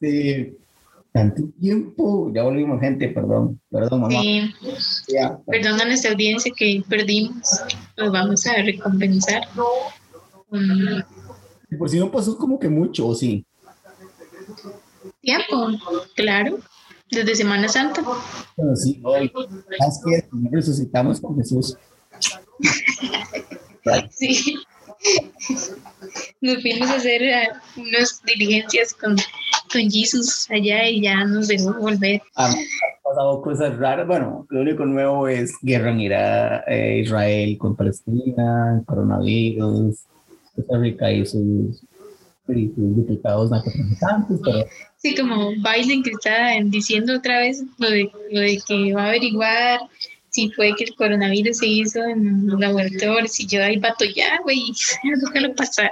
este, tanto tiempo, ya volvimos gente, perdón, perdón mamá. Sí. Ya, Perdón a nuestra audiencia que perdimos. Los vamos a recompensar. con por si no pasó como que mucho, ¿o sí? tiempo, claro. Desde Semana Santa. Bueno, sí, hoy, es que resucitamos con Jesús. Sí. Nos fuimos a hacer unas diligencias con, con Jesus allá y ya nos dejó volver. Han pasado cosas raras. Bueno, lo único nuevo es guerra en Irak, eh, Israel con Palestina, coronavirus, Costa Rica y sus, y sus diputados narcotraficantes, pero Sí, como Biden que está diciendo otra vez lo de, lo de que va a averiguar si fue que el coronavirus se hizo en los laboratorios y yo ahí vato ya, güey, déjalo pasar.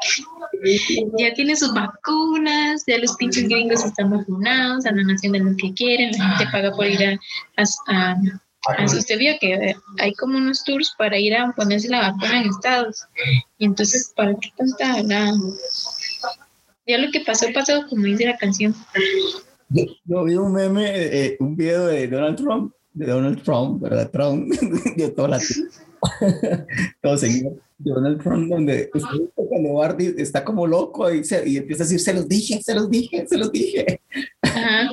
Ya tiene sus vacunas, ya los pinches gringos están vacunados, andan haciendo lo que quieren, la gente paga por ir a... a, a- a- usted vio que eh, hay como unos tours para ir a ponerse la vacuna en Estados. Y entonces, ¿para qué tanta la... Ya lo que pasó, pasó, como dice la canción. Yo, yo vi un meme, eh, un video de Donald Trump, de Donald Trump, ¿verdad? Trump, de toda la todo de Donald Trump, donde está- cuando Barney está como loco y, se- y empieza a decir, se los dije, se los dije, se los dije. Ajá.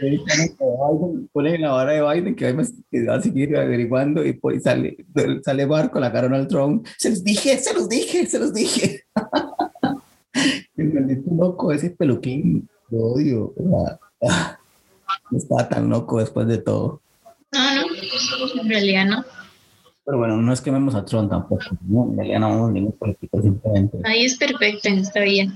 Ponen la hora de Biden que, va a seguir averiguando y pues sale, sale Bar con la cara Donald Trump, se los dije, se los dije, se los dije. El maldito loco, ese peluquín, lo odio. ¿verdad? Ah, No estaba tan loco después de todo. No, no, en realidad no. Pero bueno, no es que vemos a Trump tampoco. ¿no? En realidad no vamos ningún político, simplemente. Ahí es perfecto en esta vida.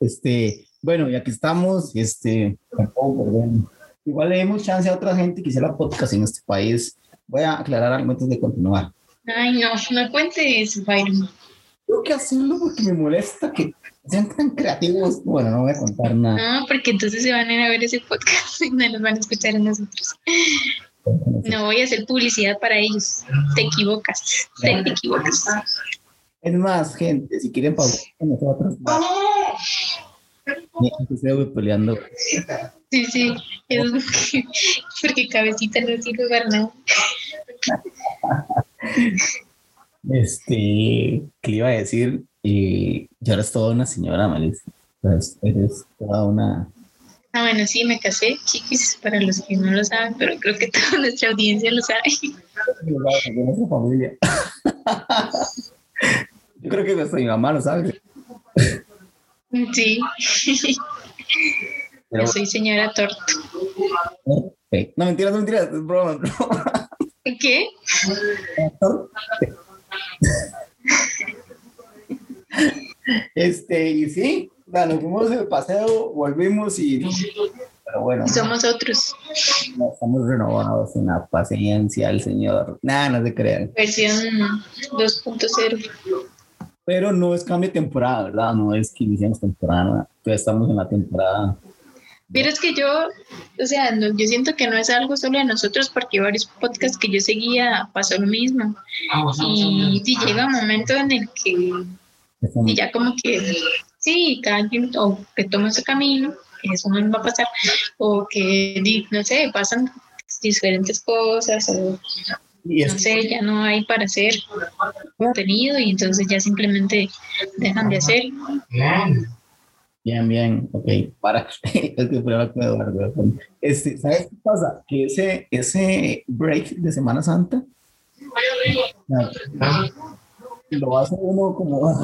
Este, bueno, y aquí estamos. Este, tampoco, bueno. Igual le demos chance a otra gente que hiciera podcast en este país. Voy a aclarar algo antes de continuar. Ay, no, no cuentes, Byron. Tengo que hacerlo porque me molesta que sean tan creativos. Bueno, no voy a contar nada. No, porque entonces se van a ir a ver ese podcast y no nos van a escuchar a nosotros. No voy a hacer publicidad para ellos. Te equivocas. Te equivocas. Es más, gente, si quieren pausar con nosotros, voy peleando. Sí, sí. Es porque cabecita no sirve para nada. Este, ¿qué iba a decir? Y yo eres toda una señora, Melissa. Pues eres toda una. Ah, bueno, sí, me casé, chiquis, para los que no lo saben, pero creo que toda nuestra audiencia lo sabe. de nuestra familia. Yo creo que hasta mi mamá lo sabe. Sí. Pero, Yo soy señora Torto. No, mentiras, no mentiras, es broma, es broma. ¿Qué? Este, y sí, nos fuimos de paseo, volvimos y. Pero bueno, Y somos otros. no, estamos renovados en la paciencia del Señor. Nada, no se crean. Versión 2.0. Pero no es cambio de temporada, ¿verdad? No es que iniciamos temporada, todavía estamos en la temporada. Pero es que yo, o sea, no- yo siento que no es algo solo de nosotros, porque varios podcasts que yo seguía pasó lo mismo. Y, sí llega un momento en el que y ya como que, sí, cada quien o que toma su camino, que eso no va a pasar, o que, no sé, pasan diferentes cosas, o y no sé, ya no hay para hacer contenido y entonces ya simplemente dejan de hacer. Bien, bien, ok, para. es que con Eduardo. Este, ¿Sabes qué pasa? Que ese, ese break de Semana Santa nada, lo hace uno como.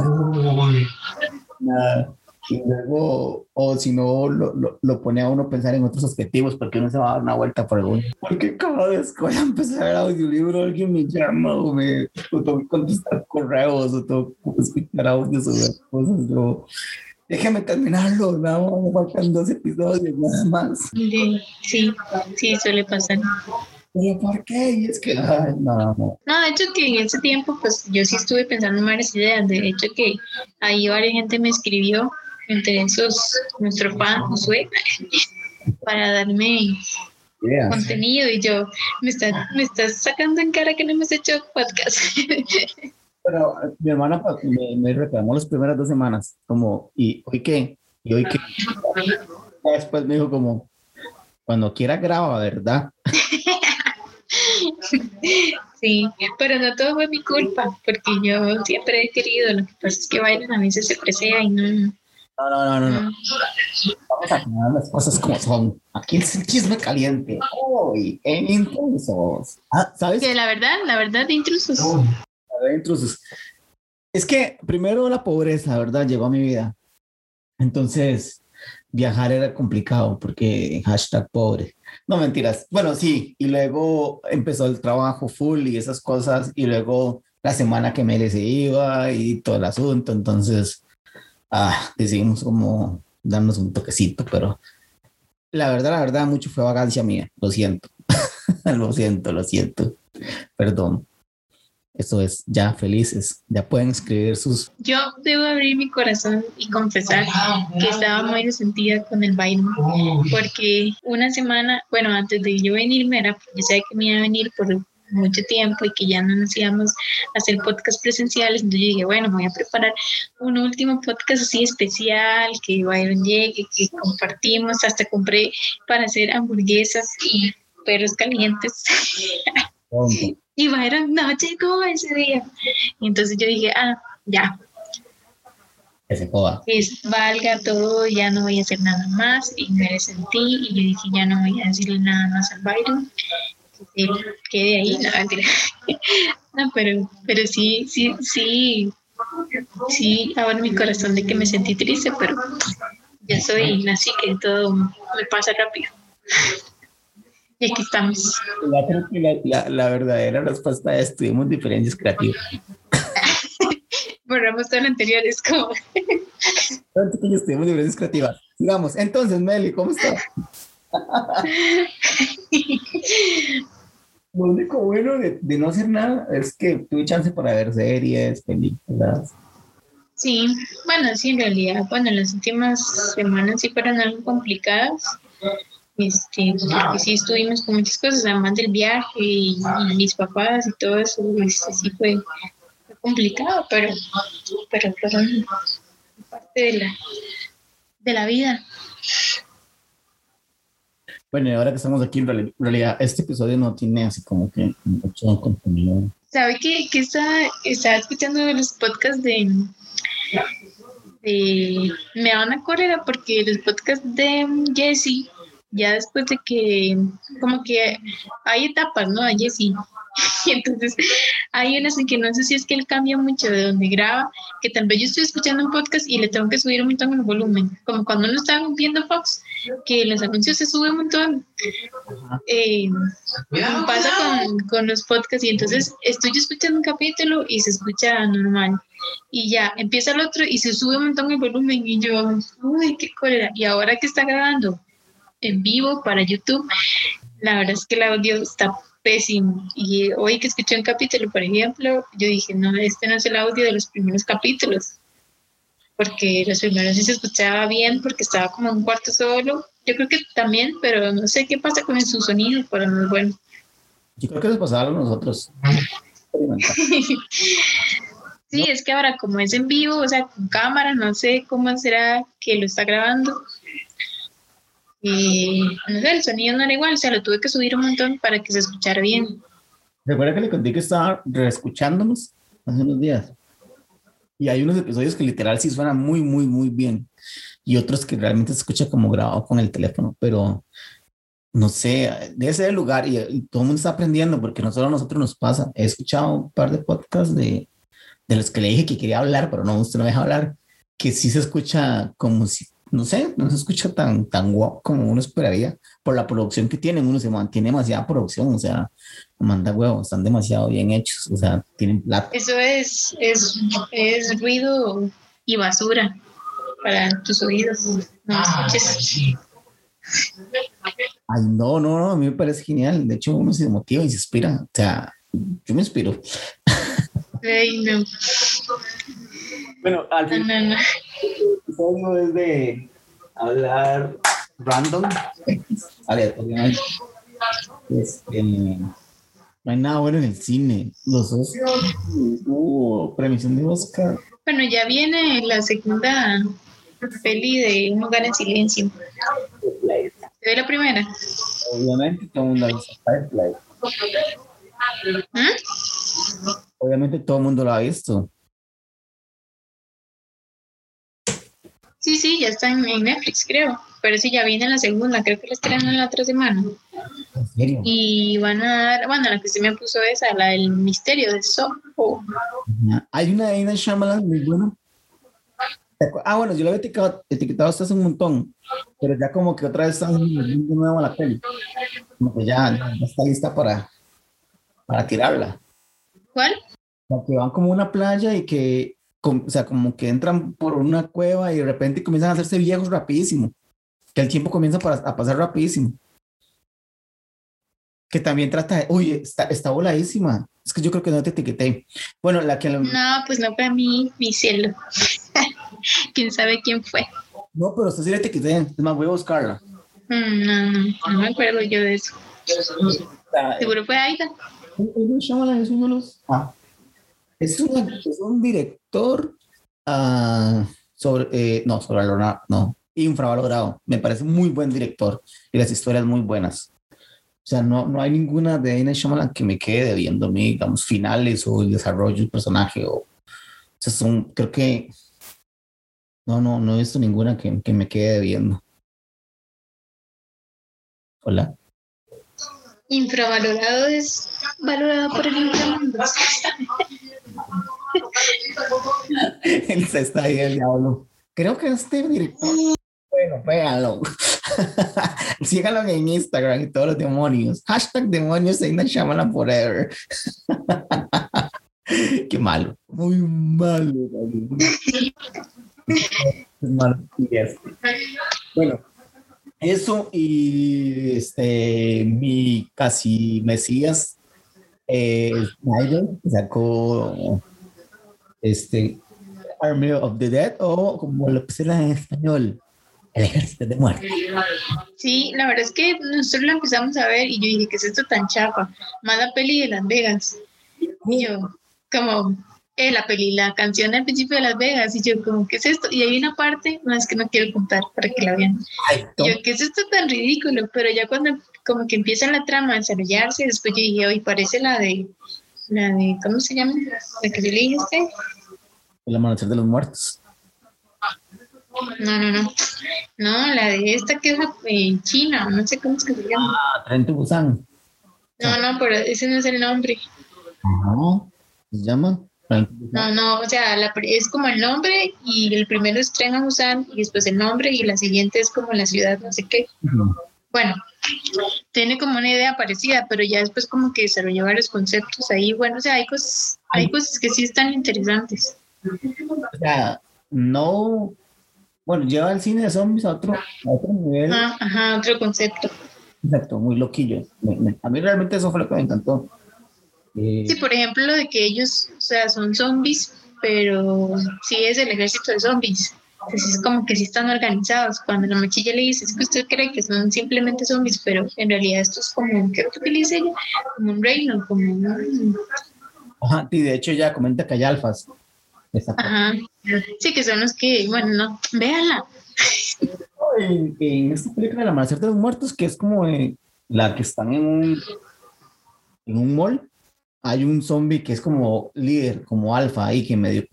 Nada, y luego, o si no, lo, lo, lo pone a uno a pensar en otros objetivos, porque uno se va a dar una vuelta por algún. Porque cada vez que voy a empezar el audiolibro, alguien me llama o me o tengo que contestar correos o tengo que escuchar audios o cosas. Yo, déjame terminarlo, no, me faltan dos episodios nada más. Sí, sí, suele pasar. ¿Y por qué? Y es que, ay, no, no. No, de hecho que en ese tiempo, pues yo sí estuve pensando en varias ideas. De hecho que ahí varias gente me escribió, entre esos nuestro fan Josué, para darme ideas. contenido y yo, me estás, me estás sacando en cara que no hemos hecho podcast. Pero mi hermana pa- me, me reclamó las primeras dos semanas, como, ¿y hoy qué? Y hoy que después me dijo como, cuando quiera graba, ¿verdad? Sí, pero no todo fue mi culpa, porque yo siempre he querido, lo que pasa es que bailan a veces se presea y no. No, no, no, no. no. Vamos a poner las cosas como son. Aquí es el chisme caliente. Hoy, en intrusos. Ah, ¿Sabes? Que la verdad, la verdad de intrusos. de intrusos. Es que primero la pobreza, ¿verdad? Llegó a mi vida. Entonces, viajar era complicado porque hashtag pobre. No mentiras. Bueno, sí. Y luego empezó el trabajo full y esas cosas. Y luego la semana que me se iba y todo el asunto. Entonces, ah, decidimos como darnos un toquecito, pero la verdad, la verdad, mucho fue vagancia mía. Lo siento. lo siento, lo siento. Perdón. Eso es, ya felices, ya pueden escribir sus... Yo debo abrir mi corazón y confesar que estaba muy resentida con el baile, porque una semana, bueno, antes de yo venirme, era, yo sabía que me iba a venir por mucho tiempo y que ya no nos íbamos a hacer podcast presenciales, entonces yo dije, bueno, voy a preparar un último podcast así especial, que Byron llegue, que compartimos, hasta compré para hacer hamburguesas y perros calientes. Y Byron no llegó ese día. Y entonces yo dije, ah, ya. Que se joda. Es, valga todo, ya no voy a hacer nada más. Y me resentí y yo dije, ya no voy a decirle nada más al Byron. Que quede ahí, no, no, pero, pero sí, sí, sí, sí, ahora mi corazón de que me sentí triste, pero ya soy así que todo me pasa rápido. Y aquí estamos. La, la, verdadera respuesta es tuvimos diferencias creativas. Borramos todo lo anterior, es como... Tanto que tuvimos diferencias creativas. Sigamos. Entonces, Meli, ¿cómo estás? Lo único bueno de, de, no hacer nada es que tuve chance para ver series, películas. Sí, bueno, sí, en realidad, bueno, las últimas semanas sí fueron algo complicadas este, porque sí estuvimos con muchas cosas, además del viaje y, mis papás y todo eso, este, sí fue, complicado, pero, pero fueron parte de la, de la vida. Bueno, y ahora que estamos aquí, en realidad, este episodio no tiene así como que mucho contenido. ¿Sabe que, que está, estaba escuchando los podcasts de, de Me van a cólera porque los podcasts de Jesse ya después de que, como que hay etapas, ¿no? A Jessy. Y entonces hay unas en que no sé si es que él cambia mucho de donde graba, que tal vez yo estoy escuchando un podcast y le tengo que subir un montón el volumen, como cuando uno está viendo Fox, que los anuncios se suben un montón. Eh, pasa con, con, los podcasts y entonces estoy escuchando un capítulo y se escucha normal. Y ya empieza el otro y se sube un montón el volumen y yo, uy, qué cólera. Y ahora que está grabando en vivo para YouTube, la verdad es que el audio está pésimo. Y hoy que escuché un capítulo, por ejemplo, yo dije, no, este no es el audio de los primeros capítulos, porque los primeros sí se escuchaba bien porque estaba como en un cuarto solo. Yo creo que también, pero no sé qué pasa con su sonido, pero no es bueno. Yo creo que les pasaba a nosotros. sí, es que ahora como es en vivo, o sea, con cámara, no sé cómo será que lo está grabando y no sé, el sonido no era igual, o sea, lo tuve que subir un montón para que se escuchara bien. Recuerda que le conté que estaba reescuchándonos hace unos días. Y hay unos episodios que literal sí suenan muy, muy, muy bien. Y otros que realmente se escucha como grabado con el teléfono. Pero no sé, debe ser el lugar y, todo el mundo está aprendiendo porque no solo a nosotros nos pasa. He escuchado un par de podcasts de, de los que le dije que quería hablar, pero no, usted no me deja hablar, que sí se escucha como si no sé, no se escucha tan, tan guapo como uno esperaría por la producción que tienen. Uno se mantiene demasiada producción, o sea, manda huevos, están demasiado bien hechos, o sea, tienen plata. Eso es, es, es ruido y basura para tus oídos. No ah, Ay, no, no, no, a mí me parece genial. De hecho, uno se motiva y se inspira. O sea, yo me inspiro. Ay, no. Bueno, al final no, es de hablar random, aleatoriamente. Este, no hay nada bueno en el cine. Los Oscars, uh, premiación de Oscar. Bueno, ya viene la segunda peli de Un lugar en silencio. ¿Se ve la primera? Obviamente todo el mundo ha visto. ¿Mm? Obviamente todo el mundo lo ha visto. Sí, sí, ya está en, en Netflix, creo. Pero sí, ya viene la segunda, creo que la estrenan la otra semana. ¿En serio? Y van a dar, bueno, la que se me puso esa, la del misterio de Soho. Hay una de Ina Shyamalan muy buena. ¿Te acu- Ah, bueno, yo lo había etiquetado, etiquetado hasta hace un montón, pero ya como que otra vez están de nuevo a la peli. Como que ya, ya está lista para, para tirarla. ¿Cuál? Que van como a una playa y que, com- o sea, como que entran por una cueva y de repente comienzan a hacerse viejos rapidísimo. Que el tiempo comienza para- a pasar rapidísimo. Que también trata de, uy, está, está voladísima. Es que yo creo que no te etiqueté. Bueno, la que lo- No, pues no fue mi, mi cielo. ¿Quién sabe quién fue? No, pero usted sí la etiqueté. Es más, voy a buscarla. Mm, No, no, no me acuerdo yo de eso. Seguro fue Aida. Es uno de los. Ah, es, una- es un director ah, sobre. eh, no, sobrevalorado. No, infravalorado. Me parece muy buen director y las historias muy buenas. O sea, no, no hay ninguna de Ina Shyamalan que me quede debiendo a mí, digamos, finales o el desarrollo del personaje. O, sea, son, creo que. No, no, no he visto ninguna que, que me quede debiendo. Hola. Infravalorado es valorado por el inframundo. Él se está ahí el diablo. Creo que este director. Bueno, véanlo. Síganlo en Instagram y todos los demonios. Hashtag demonios en Shyamalan Forever. Qué malo. Muy malo. Malo. Este. Bueno, eso y este, mi casi Mesías eh, Snyder sacó este Army of the Dead o como lo pusieron en español, el ejército de muerte. Sí, la verdad es que nosotros lo empezamos a ver y yo dije, ¿qué es esto tan chapa? Más la peli de Las Vegas. Y yo, como, eh, la peli, la canción al principio de Las Vegas. Y yo, como, ¿qué es esto? Y hay una parte, no es que no quiero contar para que la vean. Ay, yo, ¿qué es esto tan ridículo? Pero ya cuando como que empieza la trama a desarrollarse, después yo dije, hoy parece la de, la de, ¿cómo se llama? La que yo le usted. el amanecer de los muertos. No, no, no. No, la de esta que es en China, no sé cómo es que se llama. Ah, Tren Busan. No, no, pero ese no es el nombre. No, se llama. No, no, o sea, la, es como el nombre y el primero es Tren a Busan y después el nombre y la siguiente es como la ciudad, no sé qué. Bueno, tiene como una idea parecida, pero ya después como que desarrolló varios conceptos ahí. Bueno, o sea, hay cosas, hay cosas que sí están interesantes. O sea, no. Bueno, lleva el cine de zombies a otro, a otro nivel. Ah, ajá, otro concepto. Exacto, muy loquillo. A mí realmente eso fue lo que me encantó. Sí, por ejemplo, lo de que ellos, o sea, son zombies, pero sí es el ejército de zombies. Entonces es como que sí están organizados. Cuando la mochilla le dice, es que usted cree que son simplemente zombies, pero en realidad esto es como, ¿qué dice ella? Como un reino, como un... Ajá, y de hecho ya comenta que hay alfas. Ajá. Sí, que son los que, bueno, no, véanla. En, en esta película, El Amanecer de los Muertos, que es como eh, la que están en un, en un mall, hay un zombie que es como líder, como alfa ahí, que medio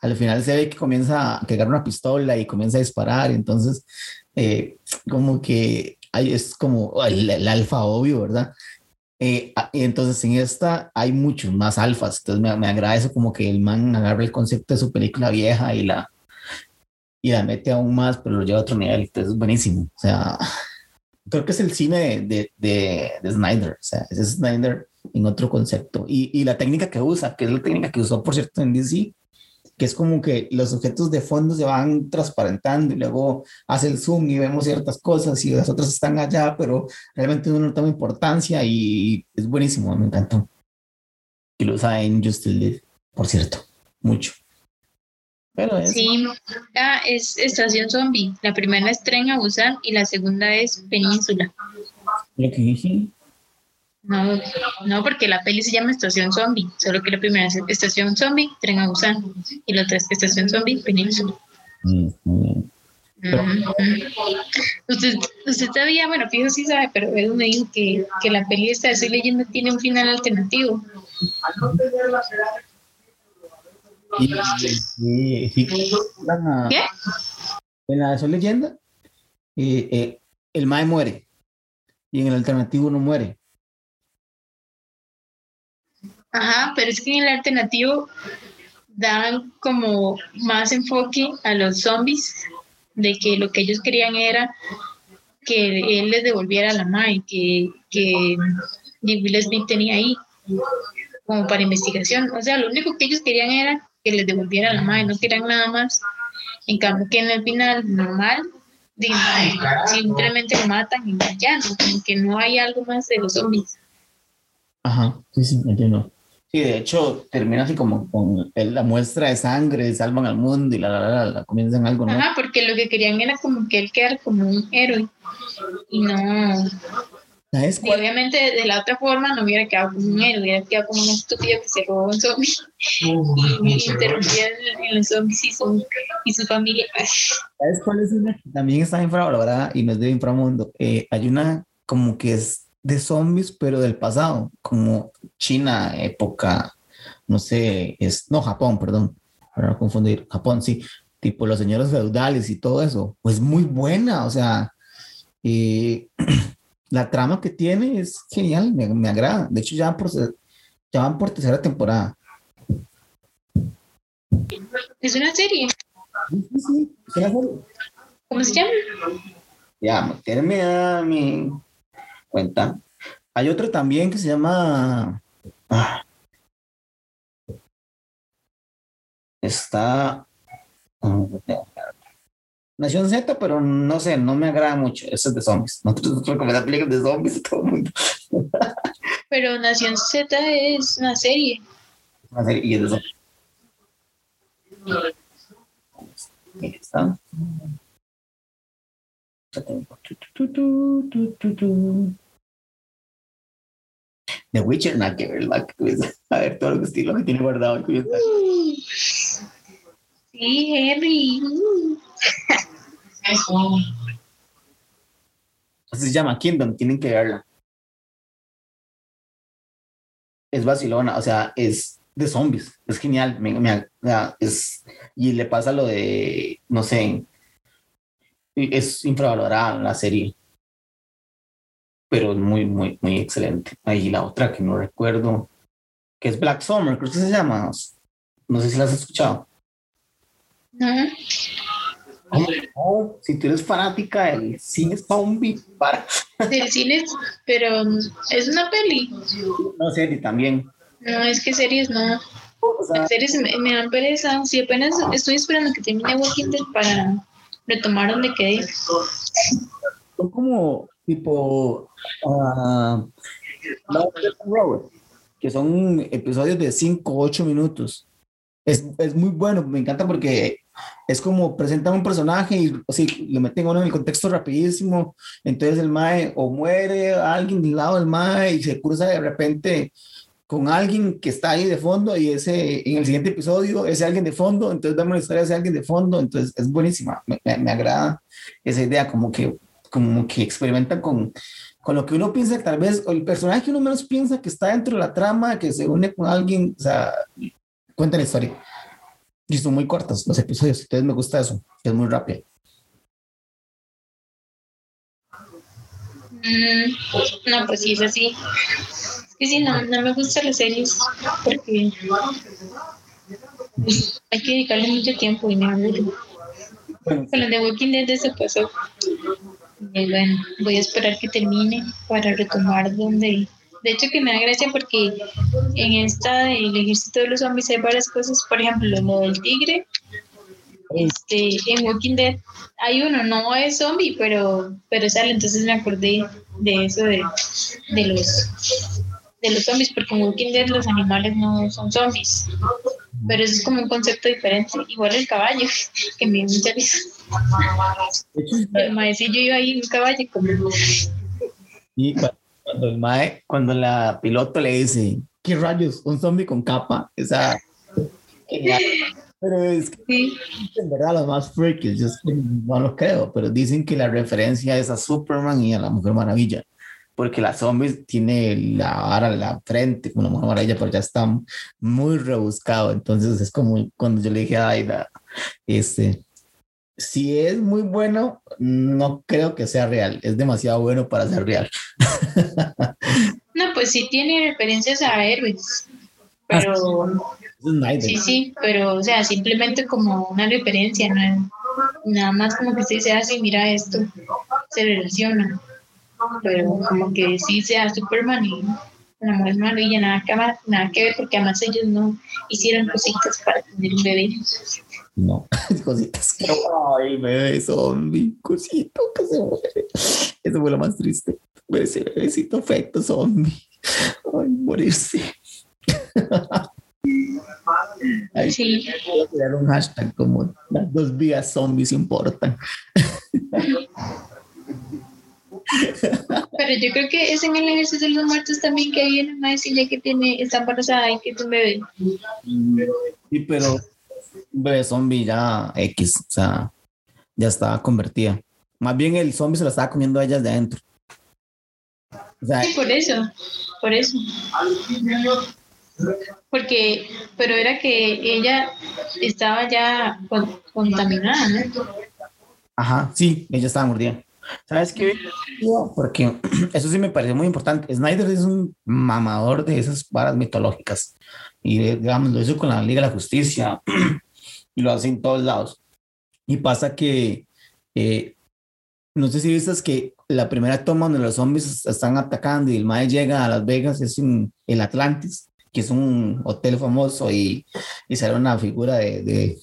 al final se ve que comienza a pegar una pistola y comienza a disparar, entonces eh, como que hay, es como el, el alfa obvio, ¿verdad? Eh, y entonces en esta hay muchos más alfas, entonces me, me agrada eso como que el man agarra el concepto de su película vieja y la, y la mete aún más, pero lo lleva a otro nivel, entonces es buenísimo, o sea, creo que es el cine de, de, de, de Snyder, o sea, ese es Snyder en otro concepto, y, y la técnica que usa, que es la técnica que usó, por cierto, en DC, que es como que los objetos de fondo se van transparentando y luego hace el zoom y vemos ciertas cosas y las otras están allá, pero realmente uno no toma importancia y es buenísimo, me encantó. Y lo usa en Justice League, por cierto, mucho. Pero es Sí, ah, es Estación Zombie. La primera es Tren a Busan y la segunda es Península. lo que dije. No, no, porque la peli se llama Estación Zombie, solo que la primera es Estación Zombie, Tren a Busan, y la otra es Estación Zombie, Península. Mm. Usted, usted sabía, bueno, fijo sí sabe, pero él me dijo que, que la peli esta de Soy Leyenda tiene un final alternativo. Y, y- y- la- ¿Qué? En la de Soy Leyenda, eh, eh, el Mae muere. Y en el alternativo no muere. Ajá, pero es que en el alternativo dan como más enfoque a los zombies, de que lo que ellos querían era que él les devolviera la madre que, que Will Smith tenía ahí, como para investigación. O sea, lo único que ellos querían era que les devolviera la madre, no querían nada más. En cambio, que en el final normal, simplemente lo matan y ya, ¿no? que no hay algo más de los zombies. Ajá, sí, sí, entiendo. Sí, de hecho, termina así como con la muestra de sangre, salvan al mundo y la, la, la, la, la comienzan algo, ¿no? Ajá, porque lo que querían era como que él quedara como un héroe. Y no, ¿Sabes y cuál? obviamente de la otra forma no hubiera quedado como un héroe, hubiera quedado como un estúpido que se robó un zombie y interrumpía en, en los zombies y su, y su familia. ¿Sabes cuál es una que también está infravalorada y no es de inframundo? Eh, hay una como que es de zombies, pero del pasado, como China, época, no sé, es, no, Japón, perdón, para no confundir, Japón, sí, tipo los señores feudales y todo eso, pues muy buena, o sea, eh, la trama que tiene es genial, me, me agrada, de hecho ya van por, ya van por tercera temporada. Es una serie, Sí, sí, sí. ¿cómo se llama? Ya, meterme a mi cuenta. Hay otro también que se llama. ah, está. Nación Z, pero no sé, no me agrada mucho. Eso es de zombies. Nosotros recomendamos películas de zombies a todo el mundo. Pero Nación Z es una serie. Una serie, y es de zombies. Ahí está. Ya tengo. The Witcher, nada que ver, ves. A ver todo lo que estilo que tiene guardado. el. Sí, Henry. Así se llama Kingdom, tienen que verla. Es vacilona, o sea, es de zombies, es genial, me, es, y le pasa lo de, no sé, es infravalorada la serie, pero es muy, muy, muy excelente. Ahí la otra que no recuerdo, que es Black Summer, creo que se llama, no sé si la has escuchado. No, ¿Cómo no? Si tú eres fanática del cine zombie, para, del cine, pero es una peli. no serie también. No, es que series no. O sea, Las series me, me dan pereza. Si apenas estoy esperando que termine Walking Dead para retomar donde quedé. son como tipo Robots, que son episodios de 5 o 8 minutos. Es, es muy bueno, me encanta porque es como presentan un personaje y o sea, lo meten uno en el contexto rapidísimo. Entonces el Mae o muere alguien del lado del Mae y se cruza de repente con alguien que está ahí de fondo y ese en el siguiente episodio ese alguien de fondo, entonces damos la historia de ese alguien de fondo, entonces es buenísima, me, me- me agrada esa idea, como que, como que experimentan con, con lo que uno piensa tal vez, el personaje que uno menos piensa que está dentro de la trama, que se une con alguien, o sea, cuenta la historia. Y son muy cortos los episodios, entonces me gusta eso, es muy rápido. Mm, no, pues sí, es así. Que sí, no, no me gustan las series porque hay que dedicarle mucho tiempo y me aburro. Bueno, Con las de Walking Dead eso pasó. Y bueno, voy a esperar que termine para retomar donde... De hecho que me da gracia porque en esta del ejército de los zombies hay varias cosas, por ejemplo, lo del tigre. Este, en Walking Dead hay uno, no es zombie, pero, pero sale, entonces me acordé de eso de, de los de los zombies, porque en Walking Dead los animales no son zombies. Pero eso es como un concepto diferente. Igual el caballo, que me mucha risa. El maecillo iba ahí en un caballo como y cuando, el mae, cuando la piloto le dice, ¿qué rayos? Un zombie con capa, esa... Pero es que Sí. en verdad los más freaky, yo no lo creo, pero dicen que la referencia es a Superman y a la Mujer Maravilla, porque la zombies tiene la vara en la frente como la Mujer Maravilla, pero ya está muy rebuscado, entonces es como cuando yo le dije a Aida, este, si es muy bueno, no creo que sea real, es demasiado bueno para ser real. No, pues sí tiene referencias a héroes. Pero sí, sí, pero o sea, simplemente como una referencia, no nada más como que usted se hace, mira esto, se relaciona. Pero como que sí sea Superman y la Mujer Maravilla, nada que, nada que ver, porque además ellos no hicieron cositas para tener un bebé. No, cositas. Ay, bebé zombie, cosito que se muere. Eso fue lo más triste. Ese bebecito feto zombie. Ay, morirse. Ay, Sí, crear un hashtag como las dos vías zombies importan. pero yo creo que es en el ejército de los muertos también que hay una decilla que tiene, está embarazada y que es un bebé. Sí, pero un bebé zombie ya X, o sea, ya estaba convertida. Más bien el zombie se lo estaba comiendo a ellas de adentro. O sea, Sí, por eso, por eso. Porque, pero era que ella estaba ya con- contaminada, ¿no? Ajá, sí, ella estaba mordida. ¿Sabes qué? Porque eso sí me pareció muy importante. Snyder es un mamador de esas varas mitológicas. Y eh, digamos, lo hizo con la Liga de la Justicia y lo hace en todos lados. Y pasa que, eh, no sé si viste que la primera toma donde los zombies están atacando y el Mae llega a Las Vegas es en el Atlantis, que es un hotel famoso y, y sale una figura de, de,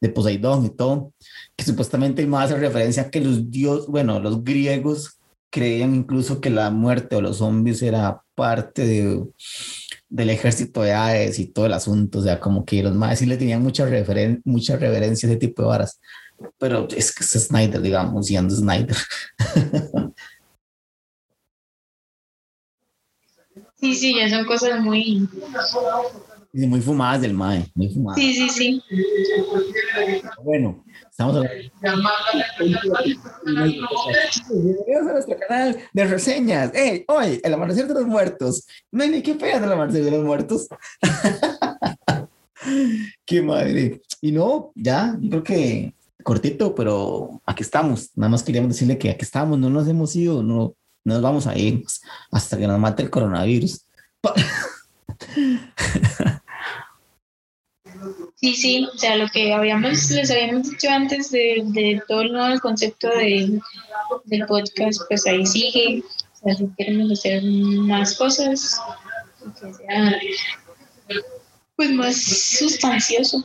de Poseidón y todo que supuestamente más hace referencia a que los dios, bueno, los griegos creían incluso que la muerte o los zombies era parte de, del ejército de Hades y todo el asunto, o sea, como que los más sí le tenían mucha, referen mucha reverencia a ese tipo de varas, pero es que es Snyder, digamos, y ando Snyder. Sí, sí, ya son cosas muy... Muy fumadas del MAE, muy fumadas. Sí, sí, sí. Bueno, estamos. Bienvenidos a nuestro canal de reseñas. Hey, hoy, el amanecer de los muertos. No hay ni qué pegar del amanecer de los muertos. qué madre. Y no, ya, yo creo que cortito, pero aquí estamos. Nada más queríamos decirle que aquí estamos, no nos hemos ido, no, no nos vamos a ir hasta que nos mate el coronavirus. Sí, sí, o sea, lo que habíamos, les habíamos dicho antes de, de todo el nuevo concepto de, del podcast, pues ahí sigue. O sea, si queremos hacer más cosas, que sea pues más sustancioso.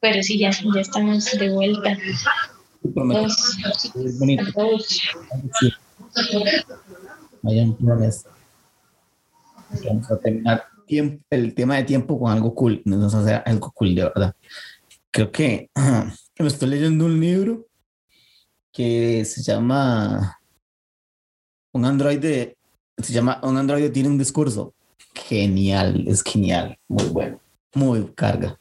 Pero sí, ya, ya estamos de vuelta. Es bonito. Vayan. Vamos a terminar tiempo, el tema de tiempo con algo cool. Nos hacer algo cool, de verdad. Creo que me estoy leyendo un libro que se llama Un androide. Se llama Un androide tiene un discurso. Genial, es genial. Muy bueno. Muy carga.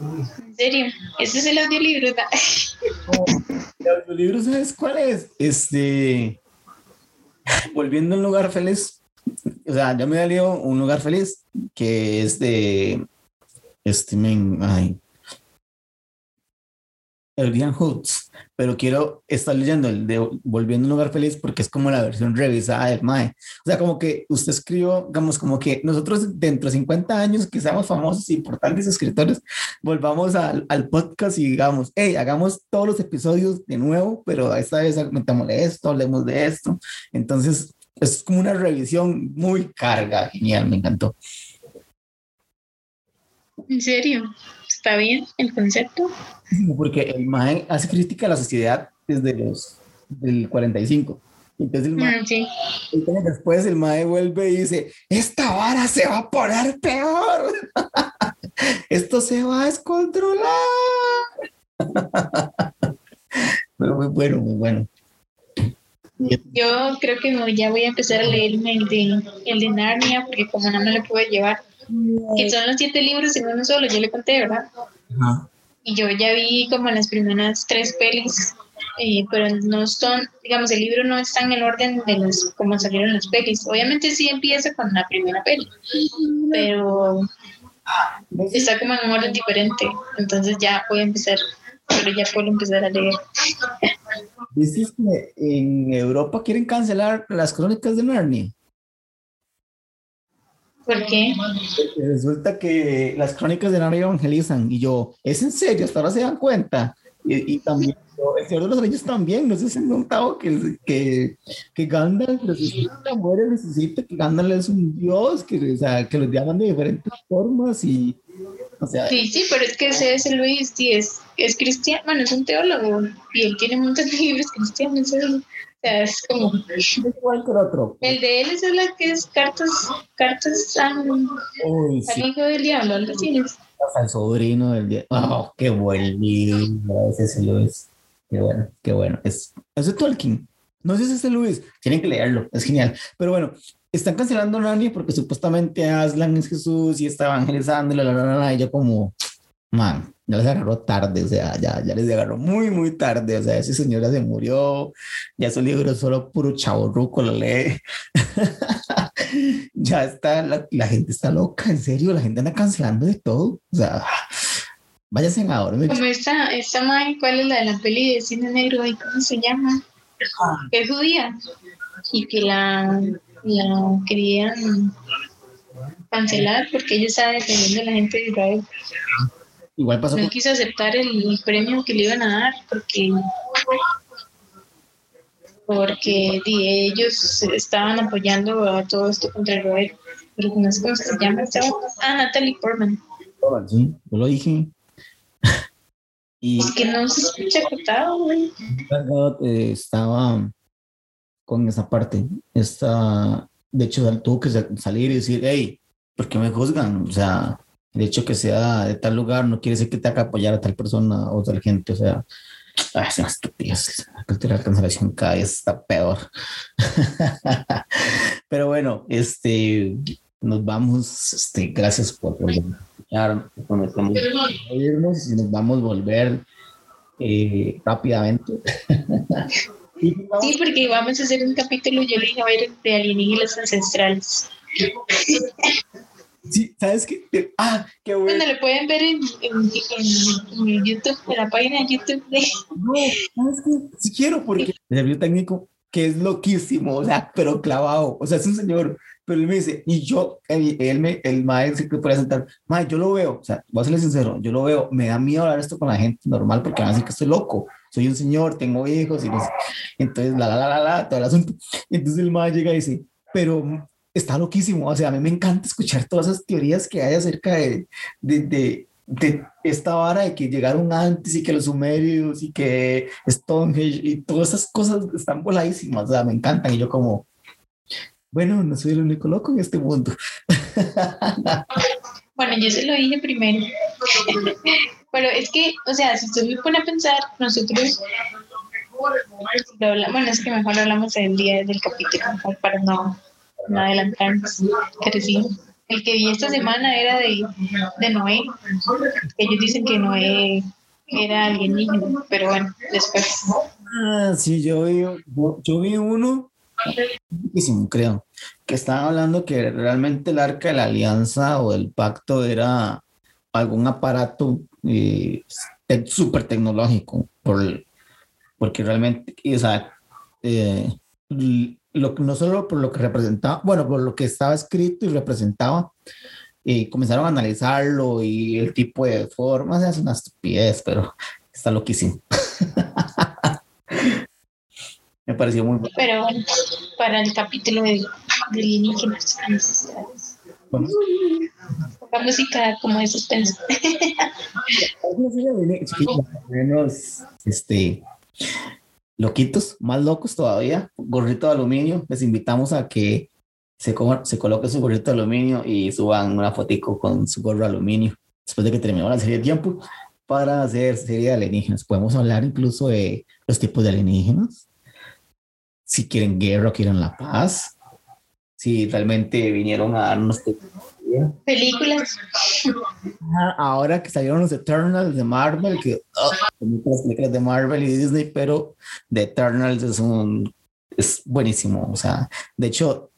En serio, ese es el audiolibro. ¿El libro sabes cuál es? Este. Volviendo a un lugar feliz. O sea, yo me leído un lugar feliz que es de. Este, men, ay. Elian Hoods. Pero quiero estar leyendo el de Volviendo a un lugar feliz porque es como la versión revisada del MAE. O sea, como que usted escribió, digamos, como que nosotros dentro de 50 años que seamos famosos importantes escritores, volvamos al, al podcast y digamos, hey, hagamos todos los episodios de nuevo, pero esta vez comentamos de esto, hablemos de esto. Entonces, es como una revisión muy carga, genial, me encantó. En serio, está bien el concepto. Porque el MAE hace crítica a la sociedad desde los del 45. Entonces el MAE, Mm, sí. entonces después el MAE vuelve y dice, esta vara se va a poner peor. Esto se va a descontrolar. Pero muy bueno, muy bueno. Yo creo que ya voy a empezar a leerme el de, el de Narnia, porque como no me lo puedo llevar, que son los siete libros en uno solo, yo le conté, ¿verdad? Y yo ya vi como las primeras tres pelis, eh, pero no son, digamos, el libro no está en el orden de los, como salieron las pelis. Obviamente sí empieza con la primera peli, pero está como en un orden diferente. Entonces ya voy a empezar, pero ya puedo empezar a leer. ¿Dices que en Europa quieren cancelar las crónicas de Narnia? ¿Por qué? resulta que las crónicas de Narnia evangelizan y yo, ¿es en serio? Hasta ahora se dan cuenta. Y, también, el Señor de los Reyes también, no sé si han notado que, que, que Gandalf necesita, muere, necesita que Gandalf es un dios, que, o sea, que los llaman de diferentes formas y, o sea, sí, sí, pero es que ese es Luis, sí, es, es cristiano, bueno, es un teólogo y él tiene muchos libros cristianos, o sea, es como... El de él es la que es cartas, cartas al, hijo del diablo, algo así Al sobrino del diablo. Oh, qué buen libro, ese es Luis. Qué bueno, qué bueno. Es, es de Tolkien. No sé si es de Luis, tienen que leerlo, es genial. Pero bueno, están cancelando Narnia porque supuestamente Aslan es Jesús y está evangelizando y la, la, la, y yo como, man, ya les agarró tarde, o sea, ya, ya les agarró muy, muy tarde, o sea, ese señor ya se murió, ya su libro solo puro chaborruco lo lee. ya está, la, gente está loca, en serio, la gente anda cancelando de todo, o sea, váyanse ahora. Como esta, esta madre, ¿cuál es la de la peli de cine negro? ¿Y cómo se llama? Ah. Es judía. Y que la la querían cancelar porque ella estaba defendiendo a la gente de Israel. Igual pasó no quiso aceptar el premio que le iban a dar porque porque ellos estaban apoyando a todo esto contra Israel. Pero no sé cómo se llama. Ah, Natalie Portman. Sí, yo lo dije. y es que no se escucha cortado, güey. Estaba con esa parte. Esta, de hecho, tuvo que salir y decir, hey, ¿por qué me juzgan? O sea, el hecho que sea de tal lugar no quiere decir que te haga apoyar a tal persona o tal gente. O sea, es una estupidez. La cultura de cancelación cada está peor. Pero bueno, este, nos vamos. Este, gracias por a irnos y nos vamos a volver eh, rápidamente. Sí, porque vamos a hacer un capítulo, yo le dije a ver, de alienígenas ancestrales. Sí, ¿sabes qué? Ah, qué bueno. Bueno, lo pueden ver en, en, YouTube, en la página de YouTube. De... No, ¿sabes qué? Sí quiero, porque el video técnico que es loquísimo, o sea, pero clavado. O sea, es un señor pero él me dice, y yo, él, me, el maestro que puede sentar, mae, yo lo veo, o sea, voy a serle sincero, yo lo veo, me da miedo hablar esto con la gente normal porque van a decir que estoy loco, soy un señor, tengo hijos, y entonces, la, la, la, la, la, todo el asunto. Entonces el maestro llega y dice, pero está loquísimo, o sea, a mí me encanta escuchar todas esas teorías que hay acerca de, de, de, esta vara de que llegaron antes y que los sumerios y que Stonehenge y todas esas cosas están voladísimas, o sea, me encantan y yo como, bueno, no soy el único loco en este mundo. Bueno, yo se lo dije primero. Pero es que, o sea, si usted me pone a pensar, nosotros, bueno, es que mejor hablamos el día del capítulo, para no, no adelantarnos. Pero sí, el que vi esta semana era de, de Noé. Ellos dicen que Noé era alienígena, pero bueno, después. Ah, sí, yo vi, yo vi uno creo, que estaban hablando que realmente el arca de la alianza o el pacto era algún aparato eh, súper tecnológico, por, porque realmente, o sea, eh, lo, no solo por lo que representaba, bueno, por lo que estaba escrito y representaba, y comenzaron a analizarlo y el tipo de formas, es una estupidez, pero está loquísimo. Me pareció muy bueno. Pero bueno, para el capítulo de, de alienígenas Vamos. La música como de suspenso. menos, este, loquitos, más locos todavía, gorrito de aluminio. Les invitamos a que se, se coloque su gorrito de aluminio y suban una fotico con su gorro de aluminio después de que terminemos la serie de tiempo para hacer serie de alienígenas. Podemos hablar incluso de los tipos de alienígenas, si quieren guerra o quieren la paz, si realmente vinieron a darnos películas. Ahora que salieron los Eternals de Marvel, que oh, las películas de Marvel y Disney, pero The Eternals es un es buenísimo. O sea, de hecho,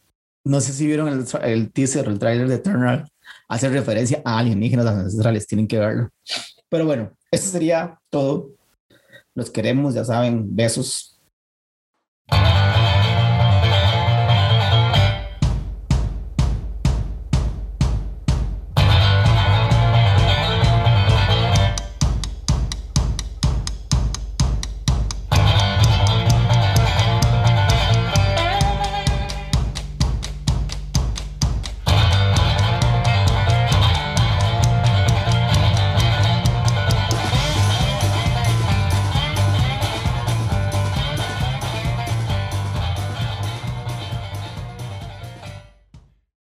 no sé si vieron el, el teaser, el trailer de Eternal, hace referencia a alienígenas ancestrales, tienen que verlo. Pero bueno, eso sería todo. Los queremos, ya saben, besos.